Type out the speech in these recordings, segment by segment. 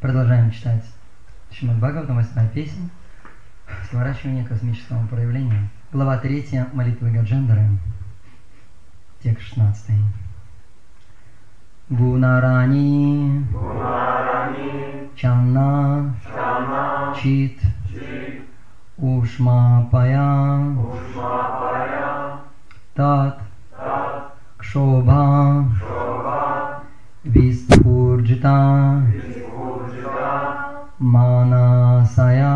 Продолжаем читать Шримад Бхагаватам, восьмая песня. Сворачивание космического проявления. Глава 3. Молитвы Гаджендеры. Текст 16. Гунарани, Чанна, Чит, Ушмапая, Тат, शोभा। विस्फूर्जिता। मानासया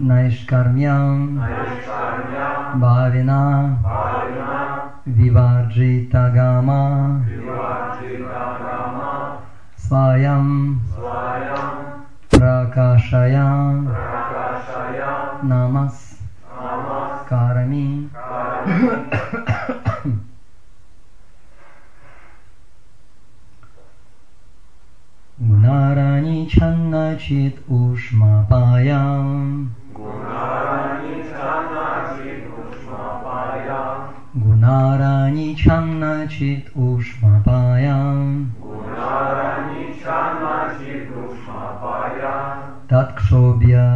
नैष्कर्म्यां। भाविना। विवार्जितगामा। स्वयं। प्रकाशया। नमस्कारणे Prakashaya Namas Karami Gunarani Channachit Ushmapayam Гунарани чанначит ушмапаям Таткшобья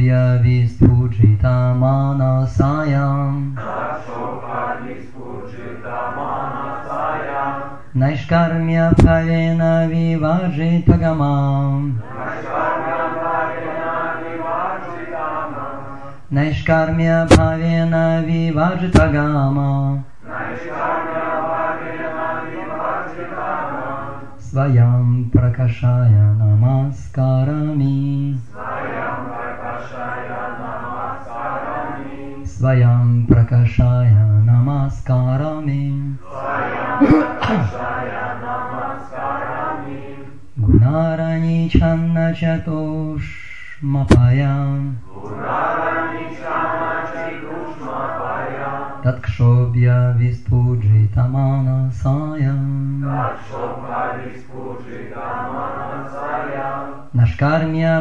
व्यविस्फुटिता मानसायाम् नैष्कर्म्य फलेन विवर्जितगमाम् नैष्कर्म्य भावेन विवर्जितगामा स्वयं प्रकषाय नमस्कारामि мапаям Таткшобья виспуджита манасаям Нашкармья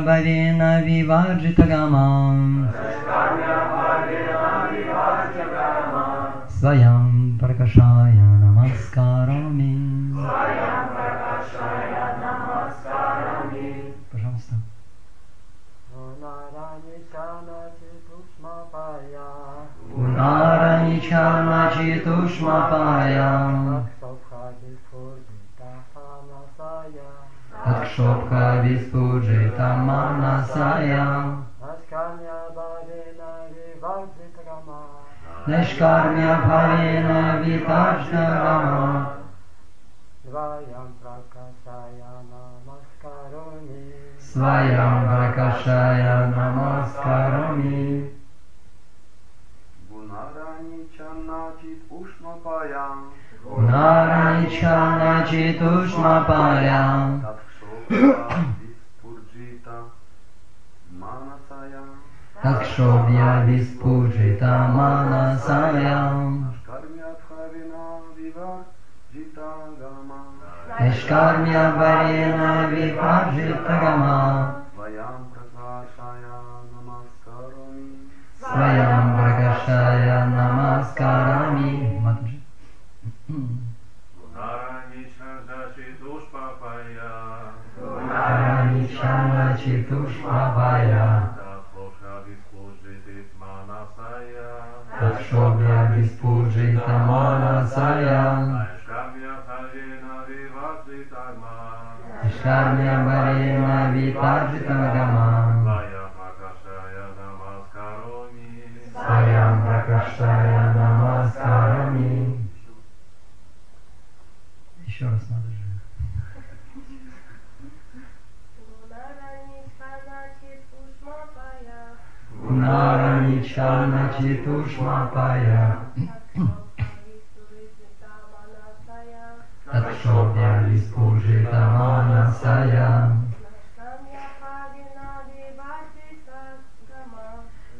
निशामाचितुष्मपाया Takshopha Vispujita Manasaya Nashkarmya Bhavena Vivajjitarama Nashkarmya Bhavena Vivajjitarama Svayam Prakashaya Namaskaroni Svayam Prakashaya Namaskaroni ушмапаям Гунарани чана читушмапая Такшопа виспурджита манасаям Такшобья виспуджита манасаям Ашкармья бхавина вива джита гама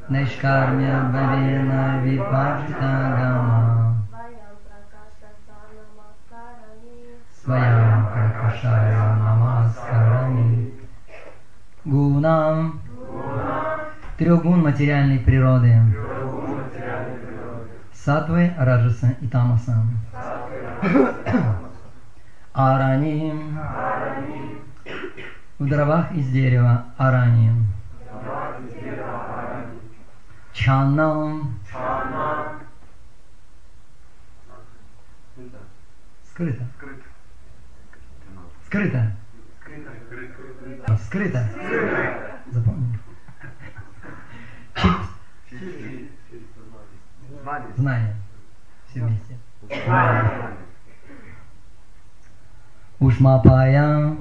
Нешкармья бхавена випаджитагама Своям пракашая намаскарами гунам, трех гун материальной природы, сатвы, раджаса и тамаса. Араним, в дровах из дерева араним. Чанам, скрыто. Скрыто. Скрыто. Запомни. Чит. Знание. Все вместе. Ушмапая.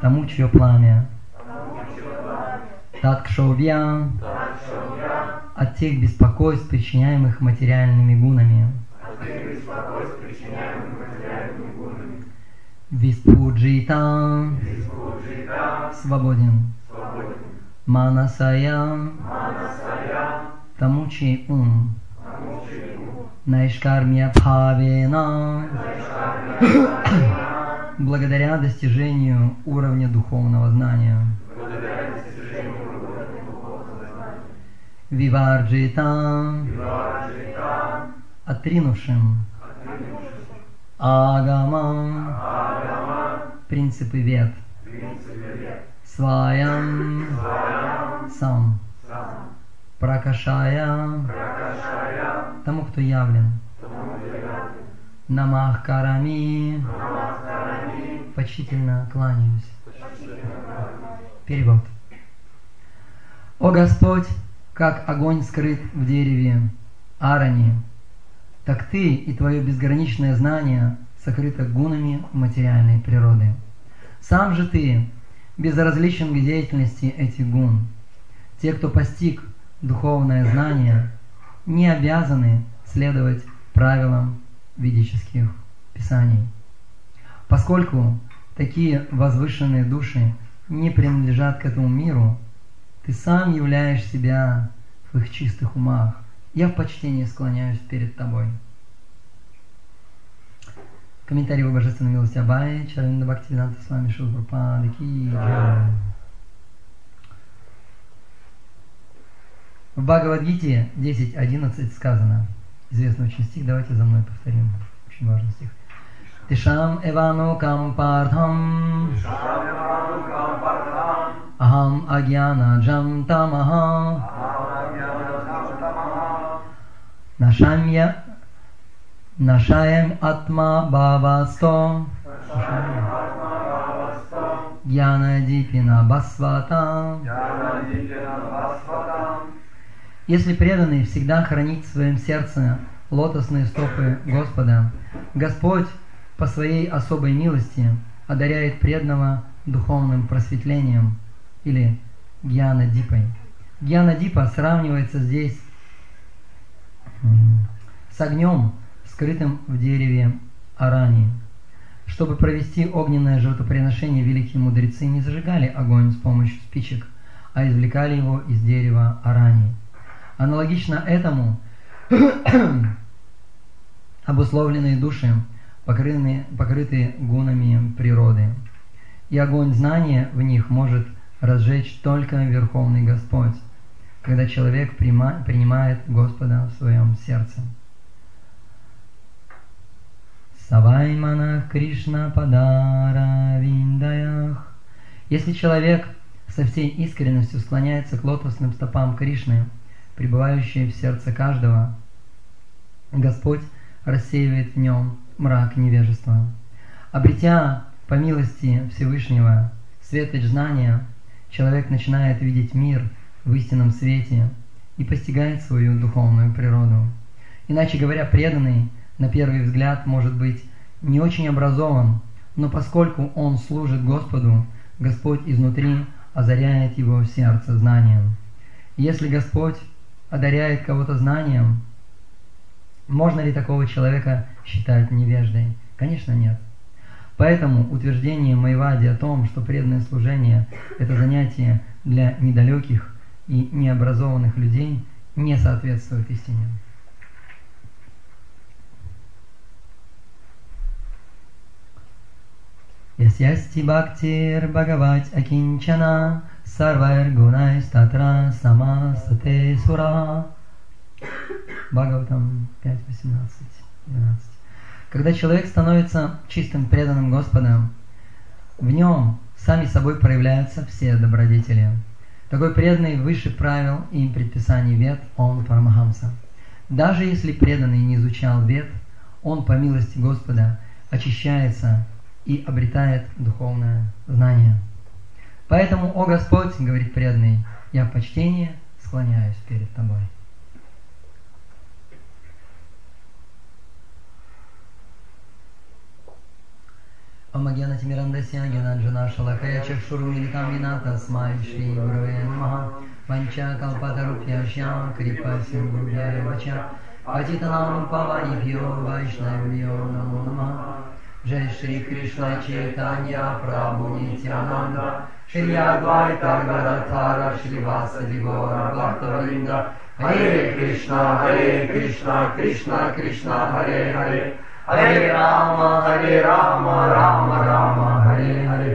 Тому, чье пламя. Таткшовья. От тех беспокойств, причиняемых материальными гунами. Виспуджита. Свободен. Манасая. Тому, чей ум. Найшкармия Бхавена. Благодаря достижению уровня духовного знания. Виварджита. Отринувшим. Агамам. Принципы вет. Сваям. Сам. Пракашая. Тому, кто явлен. Намах Карами. Почтительно кланяюсь. Перевод. О Господь, как огонь скрыт в дереве Арани, так Ты и Твое безграничное знание сокрыто гунами материальной природы. Сам же Ты безразличен к деятельности этих гун. Те, кто постиг духовное знание, не обязаны следовать правилам ведических писаний. Поскольку такие возвышенные души не принадлежат к этому миру, ты сам являешь себя в их чистых умах. Я в почтении склоняюсь перед тобой. Комментарий в Божественной милости Абай, Чаравинда Бхактивиданта с вами Шилпрапада Ки. В Бхагавадгите 10.11 сказано, известный очень стих, давайте за мной повторим, очень важный стих. Тишам эвану кампардхам Ахам агьяна джам тамаха Нашамья Нашаем атма бхавасто Гьяна дипина басвата Если преданный всегда хранит в своем сердце лотосные стопы Господа, Господь по своей особой милости одаряет преданного духовным просветлением или гьяна дипой. Гьяна дипа сравнивается здесь с огнем, скрытым в дереве арани. Чтобы провести огненное жертвоприношение, великие мудрецы не зажигали огонь с помощью спичек, а извлекали его из дерева арани. Аналогично этому обусловленные души, покрытые, покрытые гунами природы. И огонь знания в них может разжечь только Верховный Господь, когда человек принимает Господа в своем сердце. Саваймана Кришна Падара Виндаях. Если человек со всей искренностью склоняется к лотосным стопам Кришны, пребывающей в сердце каждого, Господь рассеивает в нем мрак невежества. Обретя по милости Всевышнего светоч знания, человек начинает видеть мир в истинном свете и постигает свою духовную природу. Иначе говоря, преданный – на первый взгляд может быть не очень образован, но поскольку он служит Господу, Господь изнутри озаряет его сердце знанием. Если Господь одаряет кого-то знанием, можно ли такого человека считать невеждой? Конечно, нет. Поэтому утверждение Майвади о том, что преданное служение – это занятие для недалеких и необразованных людей, не соответствует истине. Ясясти бхактир бхагавать акинчана сарвайр гунай статра самасате сура. Бхагаватам 5, 18, 12. Когда человек становится чистым преданным Господом, в нем сами собой проявляются все добродетели. Такой преданный выше правил и предписаний вет, он Парамахамса. Даже если преданный не изучал вет, он по милости Господа очищается и обретает духовное знание. Поэтому, о Господь, говорит преданный, я в почтении склоняюсь перед Тобой. Омагьяна Тимирандасья, Генанджана Шалакая, Чахшурумиликам Вината, Смай Шри Гуруе Намаха, Ванча Калпатарупьяща, Крипа Сингурья Вача, Патитанам Паванибьо, Вайшнавьо Намо Намаха, Джай Шри Кришна Чайтанья, Прабу Нитянанда, Шри Адвайта Гаратара, Шри Васади Гора Бхактавалинда, Харе Кришна, Харе Кришна, Кришна Кришна, Харе Харе, हरे राम हरे राम राम राम हरे हरे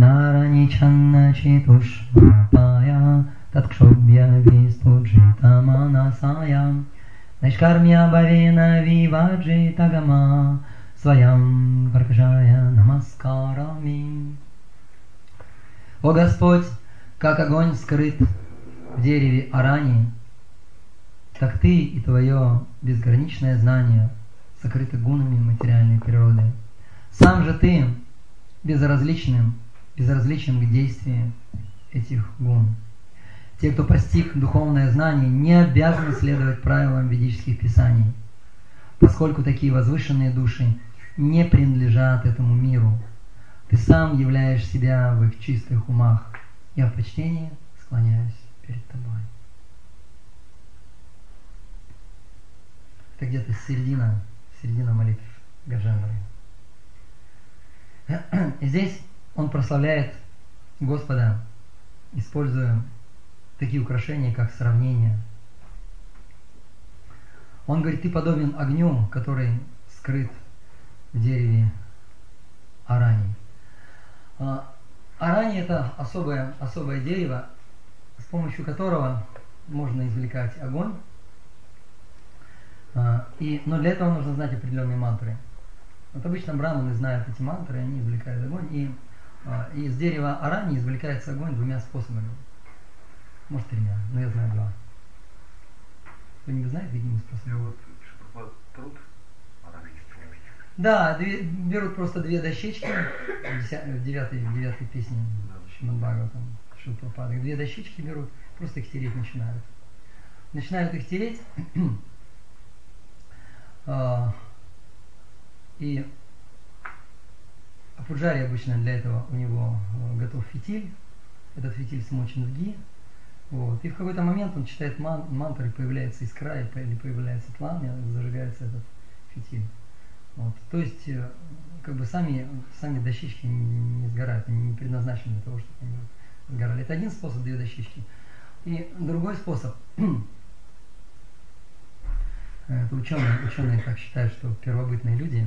नारायणिच्छन्नचितुष्मापाया तत्क्षुभ्यभिस्तुजितमानसाया निष्कर्म्य भवेन विवाजितगमा Своям Паркажая Намаскарами. О Господь, как огонь скрыт в дереве Арани, так Ты и Твое безграничное знание сокрыты гунами материальной природы. Сам же Ты безразличным безразличен к действию этих гун. Те, кто постиг духовное знание, не обязаны следовать правилам ведических писаний, поскольку такие возвышенные души не принадлежат этому миру. Ты сам являешь себя в их чистых умах. Я в почтении склоняюсь перед тобой. Это где-то середина, середина молитв Гажендры. И здесь он прославляет Господа, используя такие украшения, как сравнение. Он говорит, ты подобен огню, который скрыт дереве арани. А, арани это особое, особое дерево, с помощью которого можно извлекать огонь. А, и, но для этого нужно знать определенные мантры. Вот обычно браманы знают эти мантры, они извлекают огонь. И а, из дерева арани извлекается огонь двумя способами. Может тремя, но я знаю два. Кто-нибудь знает, какими способами? Вот труд Да, две, берут просто две дощечки в девятой, в девятой песне Шиман Бхагаватам, Шилпрапады. Две дощечки берут, просто их тереть начинают. Начинают их тереть, а, и Пуджари обычно для этого у него э, готов фитиль, этот фитиль смочен в ги, вот. И в какой-то момент он читает ман, мантры, появляется искра или появляется пламя, зажигается этот фитиль. Вот. То есть, э, как бы сами, сами дощечки не, не сгорают, они не предназначены для того, чтобы они сгорали. Это один способ, две дощечки. И другой способ, это ученые, ученые так считают, что первобытные люди,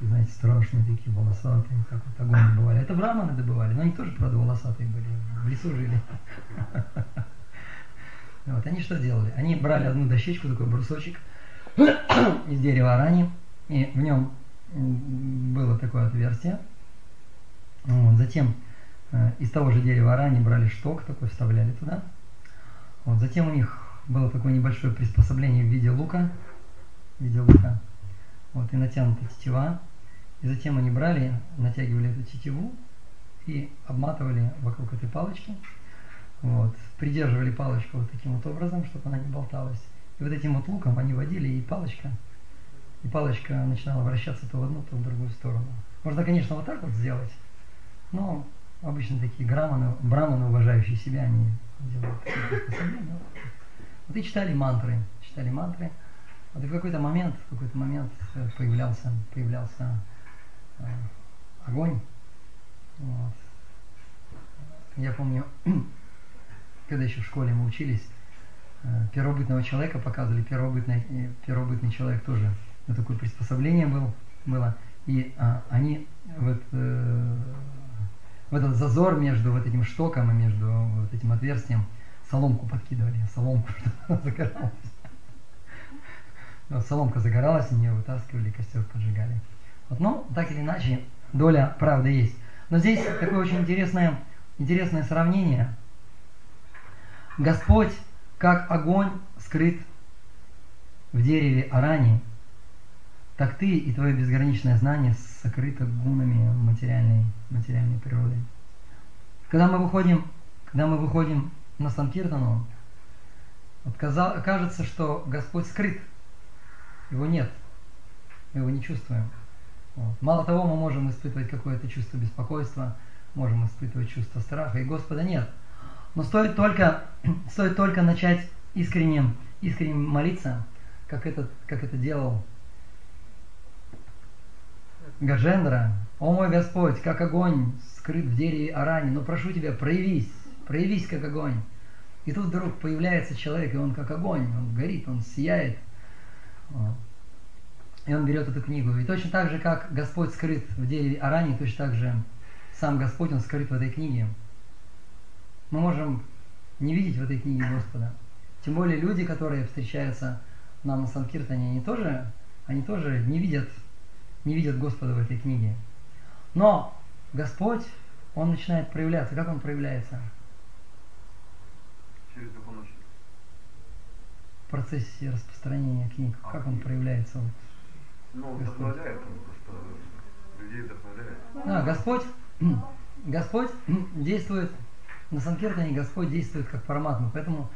знаете, страшные такие, волосатые, как вот огонь добывали. Это браманы добывали, но они тоже, правда, волосатые были, в лесу жили. Вот, они что делали? Они брали одну дощечку, такой брусочек из дерева арани, и в нем было такое отверстие. Вот, затем э, из того же дерева арани брали шток такой, вставляли туда. Вот, затем у них было такое небольшое приспособление в виде лука, в виде лука, вот, и натянутая тетива. И затем они брали, натягивали эту тетиву и обматывали вокруг этой палочки, вот, придерживали палочку вот таким вот образом, чтобы она не болталась. И вот этим вот луком они водили, и палочка, и палочка начинала вращаться то в одну, то в другую сторону. Можно, конечно, вот так вот сделать, но обычно такие грамманы, браманы, уважающие себя, они делают такие. Вот и читали мантры, читали мантры. Вот и в какой-то момент, в какой-то момент э, появлялся, появлялся э, огонь. Вот. Я помню, когда еще в школе мы учились, э, первобытного человека показывали, первобытный, э, первобытный человек тоже ну, такое приспособление был, было. И а, они вот, э, в этот зазор между вот этим штоком и между вот этим отверстием соломку подкидывали, соломку, чтобы загоралась. Соломка загоралась, нее вытаскивали, костер поджигали. Вот, но так или иначе, доля правды есть. Но здесь такое очень интересное, интересное сравнение. Господь, как огонь, скрыт в дереве Арани, так ты и твое безграничное знание сокрыто гунами материальной, материальной природы. Когда мы выходим, когда мы выходим на Санкиртану, вот кажется, что Господь скрыт, его нет, мы его не чувствуем. Вот. Мало того, мы можем испытывать какое-то чувство беспокойства, можем испытывать чувство страха, и Господа нет. Но стоит только, стоит только начать искренне, искренне молиться, как, этот, как это делал Гажендра. «О мой Господь, как огонь скрыт в дереве Арани, но прошу тебя, проявись, проявись как огонь». И тут вдруг появляется человек, и он как огонь, он горит, он сияет. И он берет эту книгу. И точно так же, как Господь скрыт в дереве Арани, точно так же сам Господь, Он скрыт в этой книге. Мы можем не видеть в этой книге Господа. Тем более люди, которые встречаются нам на Санкиртане, они тоже, они тоже не видят, не видят Господа в этой книге. Но Господь, Он начинает проявляться. Как Он проявляется? Через духовность. В процессе распространения книг. Как Он проявляется? Ну, вдохновляет он просто, людей вдохновляет. Да, Господь, Господь действует, на Санкиртане Господь действует как параматма, поэтому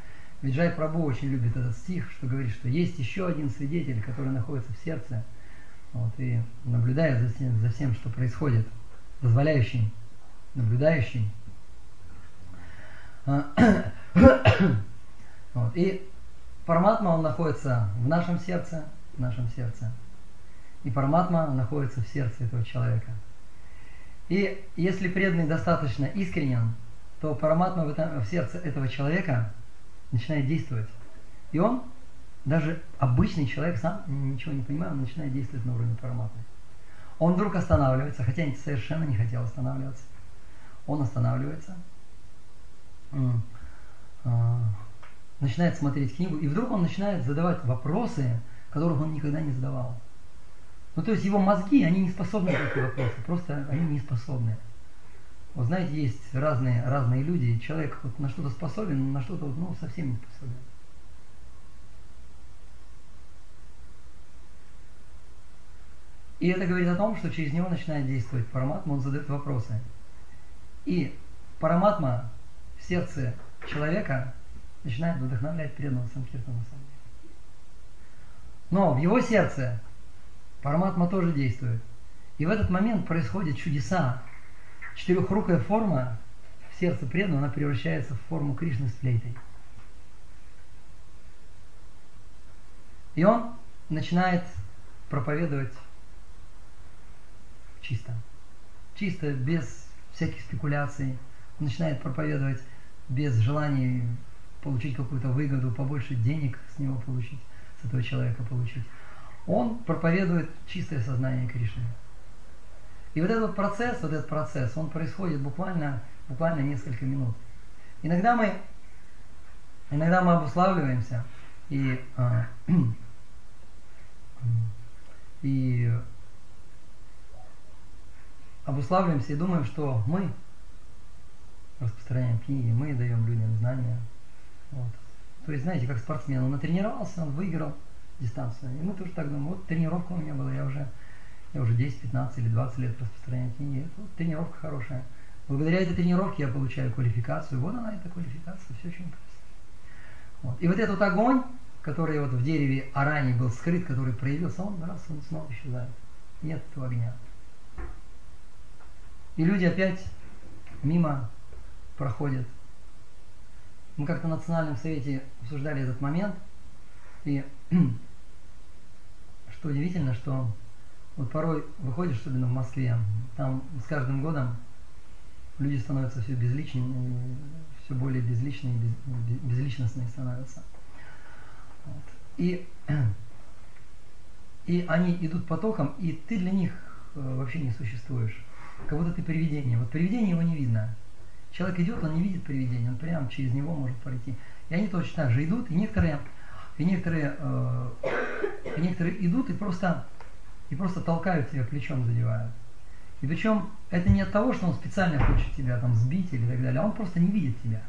Виджай Прабу очень любит этот стих, что говорит, что есть еще один свидетель, который находится в сердце, вот, и наблюдает за всем, за всем, что происходит, позволяющий, наблюдающий. А, вот, и параматма, он находится в нашем сердце, в нашем сердце и параматма находится в сердце этого человека. И если преданный достаточно искренен, то параматма в, этом, в сердце этого человека начинает действовать. И он, даже обычный человек, сам ничего не понимая, он начинает действовать на уровне параматмы. Он вдруг останавливается, хотя совершенно не хотел останавливаться. Он останавливается, а, начинает смотреть книгу, и вдруг он начинает задавать вопросы, которых он никогда не задавал. Ну, то есть его мозги, они не способны на эти вопросы, просто они не способны. Вот знаете, есть разные, разные люди, человек вот на что-то способен, на что-то вот, ну, совсем не способен. И это говорит о том, что через него начинает действовать параматма, он задает вопросы. И параматма в сердце человека начинает вдохновлять преданного Санкиртана на. Но в его сердце Параматма тоже действует. И в этот момент происходят чудеса. Четырехрукая форма в сердце преданного, она превращается в форму Кришны с флейтой. И он начинает проповедовать чисто. Чисто, без всяких спекуляций. Он начинает проповедовать без желания получить какую-то выгоду, побольше денег с него получить, с этого человека получить он проповедует чистое сознание Кришны. И вот этот процесс, вот этот процесс, он происходит буквально, буквально несколько минут. Иногда мы, иногда мы обуславливаемся и, а, и обуславливаемся и думаем, что мы распространяем книги, мы даем людям знания. Вот. То есть, знаете, как спортсмен, он натренировался, он выиграл, дистанцию. И мы тоже так думаем, вот тренировка у меня была, я уже, я уже 10, 15 или 20 лет распространяю книги. Вот, тренировка хорошая. Благодаря этой тренировке я получаю квалификацию. Вот она, эта квалификация, все очень просто. Вот. И вот этот огонь, который вот в дереве Арани был скрыт, который проявился, он раз, он снова исчезает. Нет этого огня. И люди опять мимо проходят. Мы как-то на национальном совете обсуждали этот момент, и что удивительно, что вот порой выходишь, особенно в Москве, там с каждым годом люди становятся все безличнее, все более безличные, без, безличностные становятся. Вот. И, и они идут потоком, и ты для них э, вообще не существуешь. Как будто ты привидение. Вот привидение его не видно. Человек идет, он не видит привидения, он прямо через него может пройти. И они точно так же идут, и некоторые, и некоторые, э, и некоторые идут и просто, и просто толкают тебя плечом, задевают. И причем это не от того, что он специально хочет тебя там сбить или так далее, а он просто не видит тебя.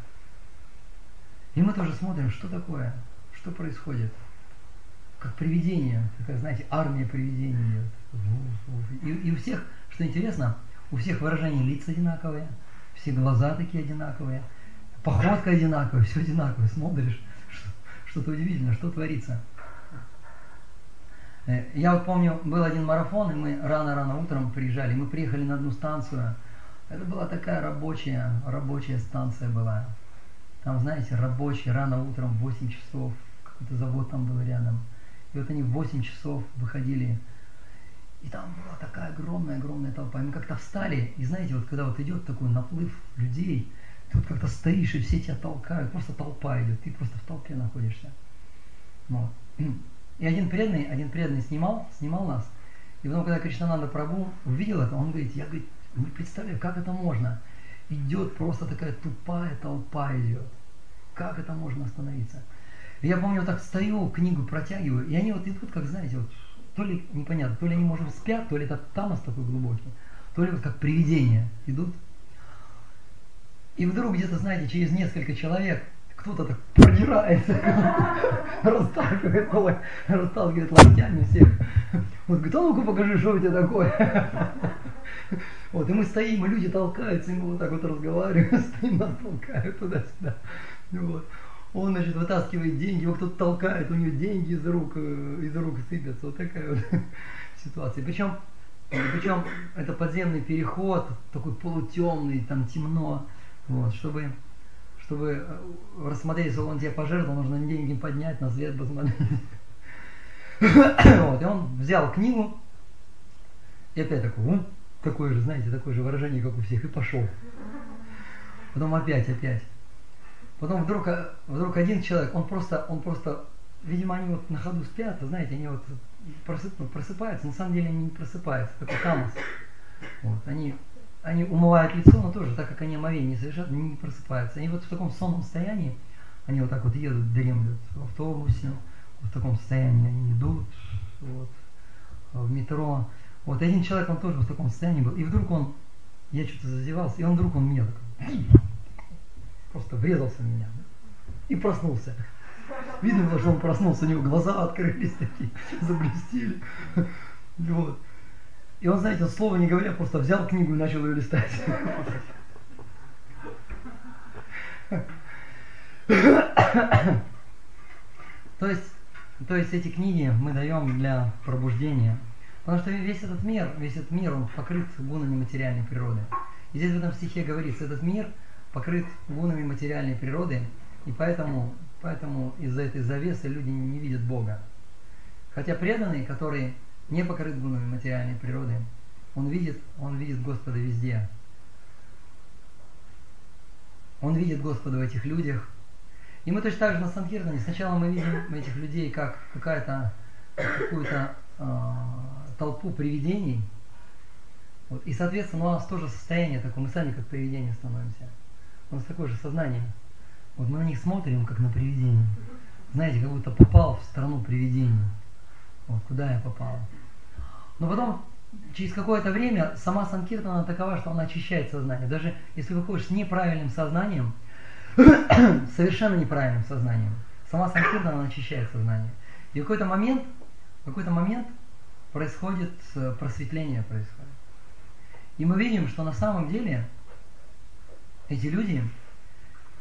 И мы тоже смотрим, что такое, что происходит. Как привидение, такая, знаете, армия привидений. И, и у всех, что интересно, у всех выражения лиц одинаковые, все глаза такие одинаковые, походка одинаковая, все одинаковое. Смотришь, что-то удивительное, что творится. Э, я вот помню, был один марафон, и мы рано-рано утром приезжали. Мы приехали на одну станцию. Это была такая рабочая, рабочая станция была. Там, знаете, рабочие, рано утром, в 8 часов, какой-то завод там был рядом. И вот они в 8 часов выходили, и там была такая огромная-огромная толпа. И мы как-то встали, и знаете, вот когда вот идет такой наплыв людей, ты вот как-то стоишь, и все тебя толкают, просто толпа идет, ты просто в толпе находишься. Вот. И один преданный, один преданный снимал, снимал нас. И потом, когда Кришнананда Прабу увидел это, он говорит, я говорит, не представляю, как это можно. Идет просто такая тупая толпа идет. Как это можно остановиться? И я помню, вот так стою, книгу протягиваю, и они вот идут, как знаете, вот то ли непонятно, то ли они, может, спят, то ли это тамас такой глубокий, то ли вот как привидения идут. И вдруг где-то, знаете, через несколько человек кто-то так продирается, расталкивает, расталкивает локтями всех. Вот говорит, а ну-ка покажи, что у тебя такое. Вот, и мы стоим, и люди толкаются, и мы вот так вот разговариваем, стоим, нас толкают туда-сюда. Вот. Он, значит, вытаскивает деньги, его кто-то толкает, у него деньги из рук, э, из рук сыпятся. Вот такая вот ситуация. Причем, причем это подземный переход, такой полутемный, там темно. Вот, чтобы чтобы э, рассмотреть, что он тебе пожертвовал, нужно деньги поднять, на свет посмотреть. Вот, и он взял книгу, и опять такой, такое же, знаете, такое же выражение, как у всех, и пошел. Потом опять, опять. Потом вдруг, э, вдруг один человек, он просто, он просто, видимо, они вот на ходу спят, знаете, они вот просып, ну, просыпаются, на самом деле они не просыпаются, такой тамос. Вот, они они умывают лицо, но тоже, так как они омовение совершают, они не просыпаются. Они вот в таком сонном состоянии, они вот так вот едут, дремлют в автобусе, в таком состоянии они идут, вот, в метро. Вот один человек, он тоже в таком состоянии был, и вдруг он, я что-то зазевался, и он вдруг он меня такой, врезался в меня, и проснулся. Видно было, что он проснулся, у него глаза открылись такие, заблестели. Вот. И он, знаете, слово не говоря, просто взял книгу и начал ее листать. То есть, то есть эти книги мы даем для пробуждения. Потому что весь этот мир, весь этот мир, он покрыт гунами материальной природы. И здесь в этом стихе говорится, этот мир покрыт гунами материальной природы, и поэтому, поэтому из-за этой завесы люди не видят Бога. Хотя преданные, которые не покрыт гунами материальной природы. Он видит, он видит Господа везде. Он видит Господа в этих людях. И мы точно так же на Санкиртане. Сначала мы видим этих людей как какая-то какую-то э, толпу привидений. Вот. И, соответственно, у нас тоже состояние такое, мы сами как привидения становимся. У нас такое же сознание. Вот мы на них смотрим, как на привидение. Знаете, как будто попал в страну привидений. Вот, куда я попал. Но потом, через какое-то время, сама Санкиртана такова, что она очищает сознание. Даже если выходишь с неправильным сознанием, совершенно неправильным сознанием, сама Санкиртана очищает сознание. И в какой-то момент, в какой-то момент происходит э, просветление происходит. И мы видим, что на самом деле эти люди,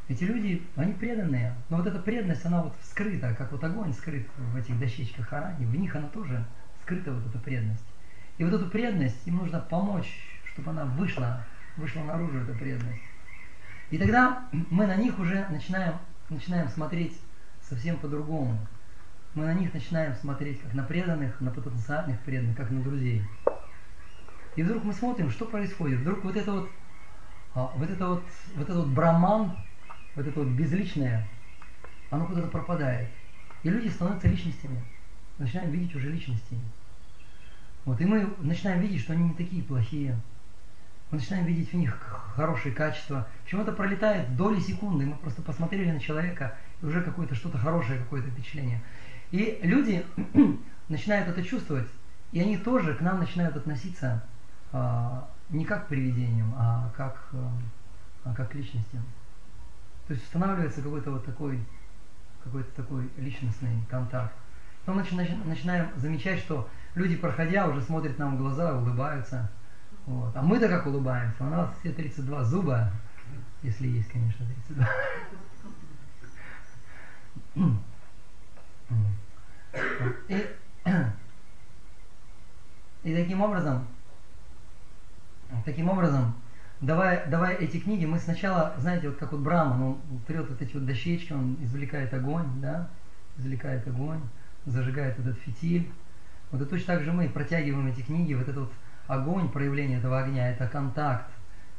эти люди, они преданные. Но вот эта преданность, она вот скрыта, как вот огонь скрыт в этих дощечках Арани. В них она тоже скрыта вот эта преданность. И вот эту преданность им нужно помочь, чтобы она вышла, вышла наружу, эта преданность. И тогда мы на них уже начинаем, начинаем смотреть совсем по-другому. Мы на них начинаем смотреть как на преданных, на потенциальных преданных, как на друзей. И вдруг мы смотрим, что происходит. Вдруг вот это вот, вот это вот, вот этот вот браман, вот это вот безличное, оно куда-то пропадает. И люди становятся личностями. Начинаем видеть уже личности. Вот, и мы начинаем видеть, что они не такие плохие. Мы начинаем видеть в них хорошие качества. Почему-то пролетает доли секунды, мы просто посмотрели на человека, и уже какое-то что-то хорошее, какое-то впечатление. И люди начинают это чувствовать, и они тоже к нам начинают относиться а, не как к привидениям, а как, а, а как личностям. То есть устанавливается какой-то вот такой, какой-то такой личностный контакт. Потом начи- начинаем замечать, что люди, проходя, уже смотрят нам в глаза, улыбаются. Вот. А мы-то как улыбаемся? У нас все 32 зуба, если есть, конечно, 32. И, и таким образом, таким образом, давая, давая эти книги, мы сначала, знаете, вот как вот Брама, он трет вот эти вот дощечки, он извлекает огонь, да, извлекает огонь, зажигает этот фитиль. Вот и точно так же мы протягиваем эти книги, вот этот вот огонь, проявление этого огня, это контакт.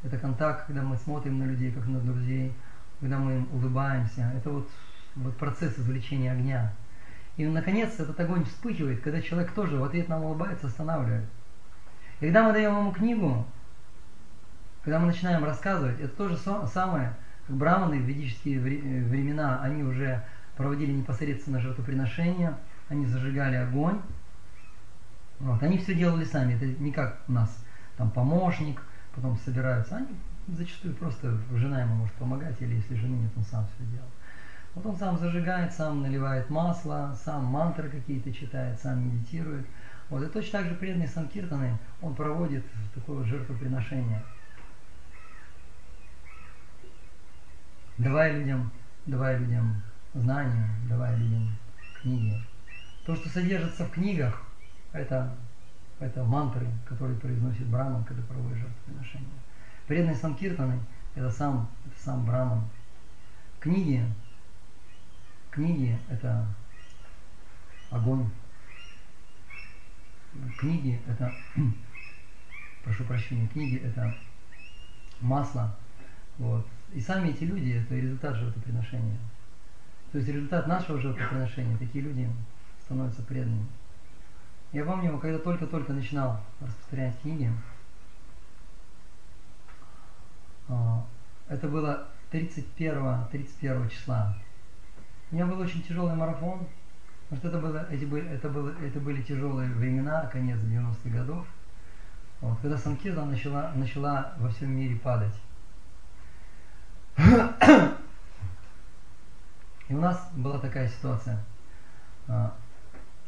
Это контакт, когда мы смотрим на людей, как на друзей, когда мы им улыбаемся. Это вот, вот процесс извлечения огня. И наконец этот огонь вспыхивает, когда человек тоже в ответ нам улыбается, останавливает. И когда мы даем ему книгу, когда мы начинаем рассказывать, это то же самое, как браманы в ведические э, времена, они уже проводили непосредственно жертвоприношения, они зажигали огонь. Вот, они все делали сами, это не как у нас, там помощник, потом собираются. Они зачастую просто жена ему может помогать, или если жены нет, он сам все делает. Вот он сам зажигает, сам наливает масло, сам мантры какие-то читает, сам медитирует. Вот, и точно так же преданный Санкиртаны, он проводит такое вот жертвоприношение. Давая людям, давая людям знания, давая людям книги. То, что содержится в книгах, это, это мантры, которые произносит Браман, когда проводит жертвоприношение. Преданные Санкиртаны – это сам, это сам Браман. Книги Книги – это огонь. Книги – это, прошу прощения, книги – это масло. Вот. И сами эти люди – это результат жертвоприношения. То есть результат нашего жертвоприношения, такие люди становятся преданными. Я помню, когда только-только начинал распространять книги, а, это было 31, 31 числа у меня был очень тяжелый марафон, потому что это, было, эти были, это, было, это были тяжелые времена, конец 90-х годов, вот, когда Санкирта начала, начала во всем мире падать. И у нас была такая ситуация.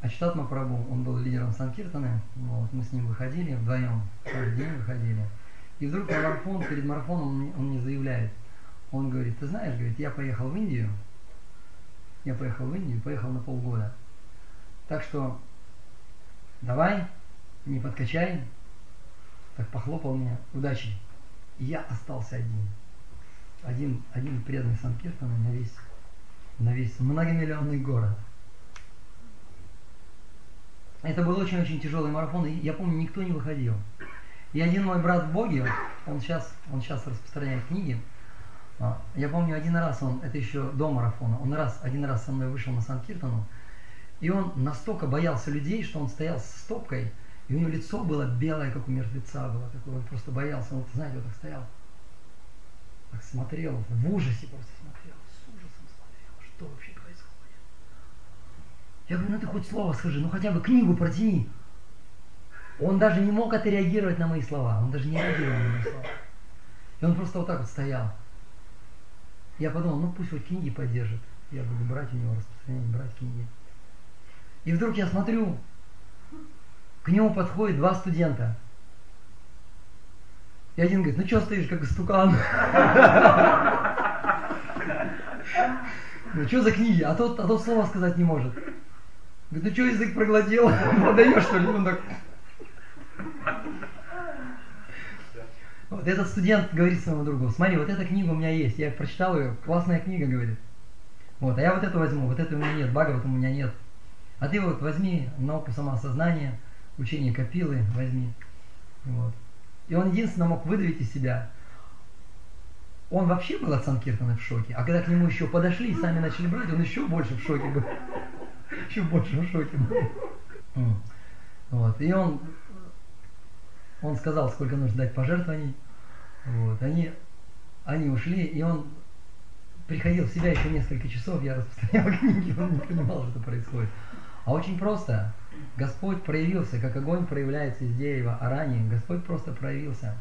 Ачитат Мапрабу, он был лидером Санкиртаны, вот, мы с ним выходили вдвоем, каждый день выходили. И вдруг на марафон, перед марафоном он, он мне заявляет, он говорит, ты знаешь, говорит, я поехал в Индию, я поехал в Индию, поехал на полгода. Так что давай, не подкачай. Так похлопал меня. Удачи. И я остался один. Один, один преданный Санкиртана на весь, на весь многомиллионный город. Это был очень-очень тяжелый марафон, и я помню, никто не выходил. И один мой брат в Боге, он сейчас, он сейчас распространяет книги, а, я помню один раз он, это еще до марафона, он раз, один раз со мной вышел на Санкиртану, и он настолько боялся людей, что он стоял с стопкой, и у него лицо было белое, как у мертвеца было, такое, он просто боялся, он, знаете, вот так стоял, смотрел, в ужасе просто смотрел, с ужасом смотрел, что вообще происходит. Я говорю, ну ты хоть слово скажи, ну хотя бы книгу протяни. Он даже не мог отреагировать на мои слова, он даже не реагировал на мои слова. И он просто вот так вот стоял. Я подумал, ну пусть хоть книги поддержит. Я буду брать у него распространять, брать книги. И вдруг я смотрю, к нему подходят два студента. И один говорит, ну что стоишь, как стукан? Ну что за книги? А тот, а тот слова сказать не может. Говорит, ну что язык проглотил? Продаешь что ли? Он так... Вот этот студент говорит своему другу, смотри, вот эта книга у меня есть, я прочитал ее, классная книга, говорит. Вот, а я вот эту возьму, вот эту у меня нет, Бага у меня нет. А ты вот возьми науку самоосознания, учение Капилы возьми. Вот. И он единственно мог выдавить из себя. он вообще был от Санкиртана в шоке, а когда к нему еще подошли и сами начали брать, он еще больше в шоке был. Еще больше в шоке был. Вот. И он, он сказал, сколько нужно дать пожертвований. Вот. Они, они ушли, и он приходил в себя еще несколько часов, я распространял книги, он не понимал, что происходит. А очень просто. Господь проявился, как огонь проявляется из дерева, а ранее Господь просто проявился.